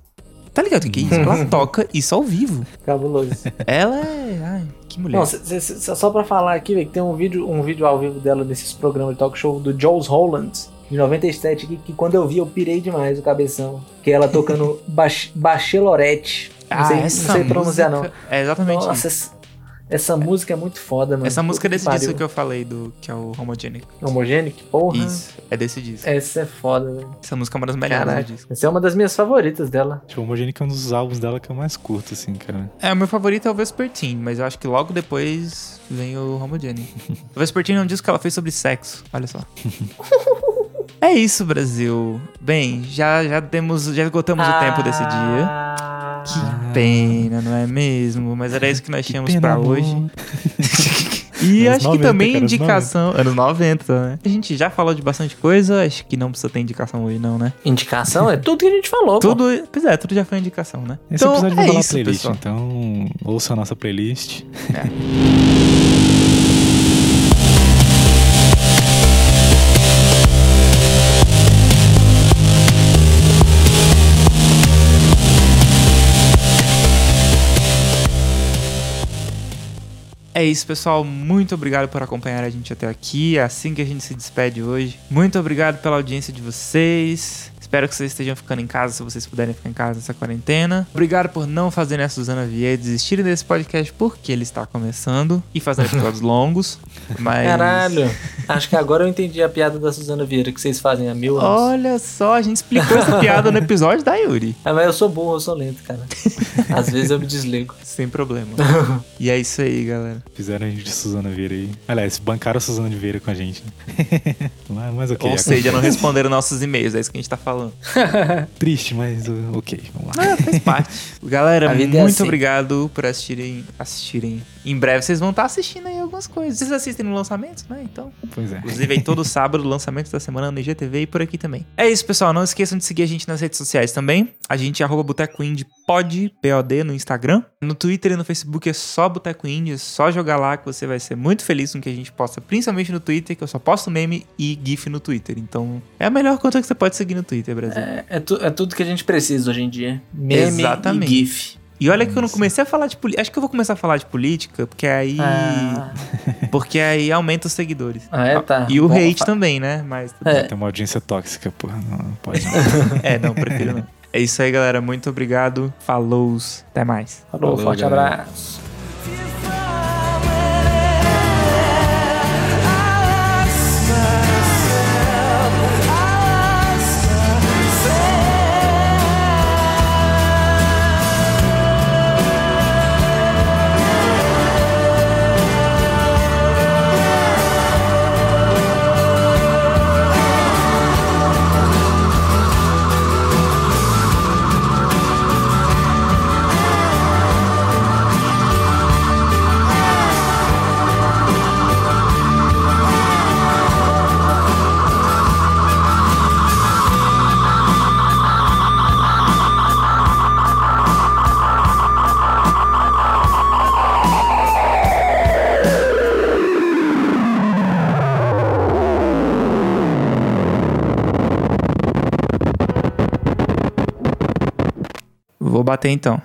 Tá ligado o que é isso? Ela toca isso ao vivo. Cabuloso. Ela é. Ai, que mulher. Não, cê, cê, só pra falar aqui, véio, que tem um vídeo, um vídeo ao vivo dela desses programas de talk show do Jules Holland de 97, que, que quando eu vi eu pirei demais o cabeção. Que é ela tocando bach, Bachelorette. Não ah, sei, não sei pronunciar não. É exatamente Nossa, isso. Essa, música é muito foda, mano. Essa música é desse disco que eu falei, do, que é o Homogenic. Homogenic? Porra. Isso, é desse disco. Essa é foda, velho. Essa música é uma das melhores Caraca, do disco. Essa é uma das minhas favoritas dela. O Homogenic é um dos álbuns dela que eu mais curto, assim, cara. É, o meu favorito é o Vespertine, mas eu acho que logo depois vem o Homogenic. o Vespertine é um disco que ela fez sobre sexo, olha só. É isso, Brasil. Bem, já, já temos, já esgotamos ah, o tempo desse dia. Ah. Que pena, não é mesmo? Mas era isso que nós tínhamos para hoje. E anos acho 90, que também cara, indicação. Anos 90, né? A gente já falou de bastante coisa, acho que não precisa ter indicação hoje, não, né? Indicação é tudo que a gente falou. Tudo, pô. pois é, tudo já foi indicação, né? Esse então, episódio vai é isso, playlist, pessoal. então ouça a nossa playlist. É. É isso, pessoal. Muito obrigado por acompanhar a gente até aqui. É assim que a gente se despede hoje. Muito obrigado pela audiência de vocês. Espero que vocês estejam ficando em casa, se vocês puderem ficar em casa nessa quarentena. Obrigado por não fazerem a Suzana Vieira desistirem desse podcast porque ele está começando e fazendo episódios longos. Mas... Caralho, acho que agora eu entendi a piada da Suzana Vieira que vocês fazem há mil anos. Olha só, a gente explicou essa piada no episódio da Yuri. É, mas eu sou burro, eu sou lento, cara. Às vezes eu me desligo. Sem problema. e é isso aí, galera. Fizeram a gente de Suzana Vieira aí. Aliás, bancaram a Suzana Vieira com a gente. Né? mas ok. Ou seja, não responderam nossos e-mails, é isso que a gente tá falando falando. Triste, mas uh, ok, vamos lá. Ah, faz parte. Galera, é muito é assim. obrigado por assistirem, assistirem. Em breve vocês vão estar assistindo aí algumas coisas. Vocês assistem no lançamento, né? Então. Pois é. Inclusive aí todo sábado, lançamento da semana no IGTV e por aqui também. É isso, pessoal. Não esqueçam de seguir a gente nas redes sociais também. A gente é arroba Boteco Indie pod, POD no Instagram. No Twitter e no Facebook é só Boteco Indie, é só jogar lá que você vai ser muito feliz com o que a gente posta, principalmente no Twitter, que eu só posto meme e GIF no Twitter. Então, é a melhor conta que você pode seguir no Twitter, Brasil. É, é, tu, é tudo que a gente precisa hoje em dia. Meme Exatamente. e GIF. E olha que eu não comecei a falar de política. Acho que eu vou começar a falar de política, porque aí. Ah, Porque aí aumenta os seguidores. ah, é, tá. E o Bom, hate fa- também, né? Mas. É. Tem uma audiência tóxica, porra. Não, não pode. não. É, não, prefiro não. É isso aí, galera. Muito obrigado. Falou. Até mais. Falou, Falou, forte galera. abraço. até então.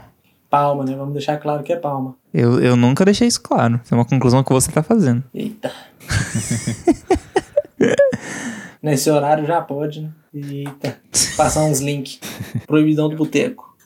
Palma, né? Vamos deixar claro que é palma. Eu, eu nunca deixei isso claro. Isso é uma conclusão que você tá fazendo. Eita. Nesse horário já pode, né? Eita. Passar uns links. Proibidão do boteco.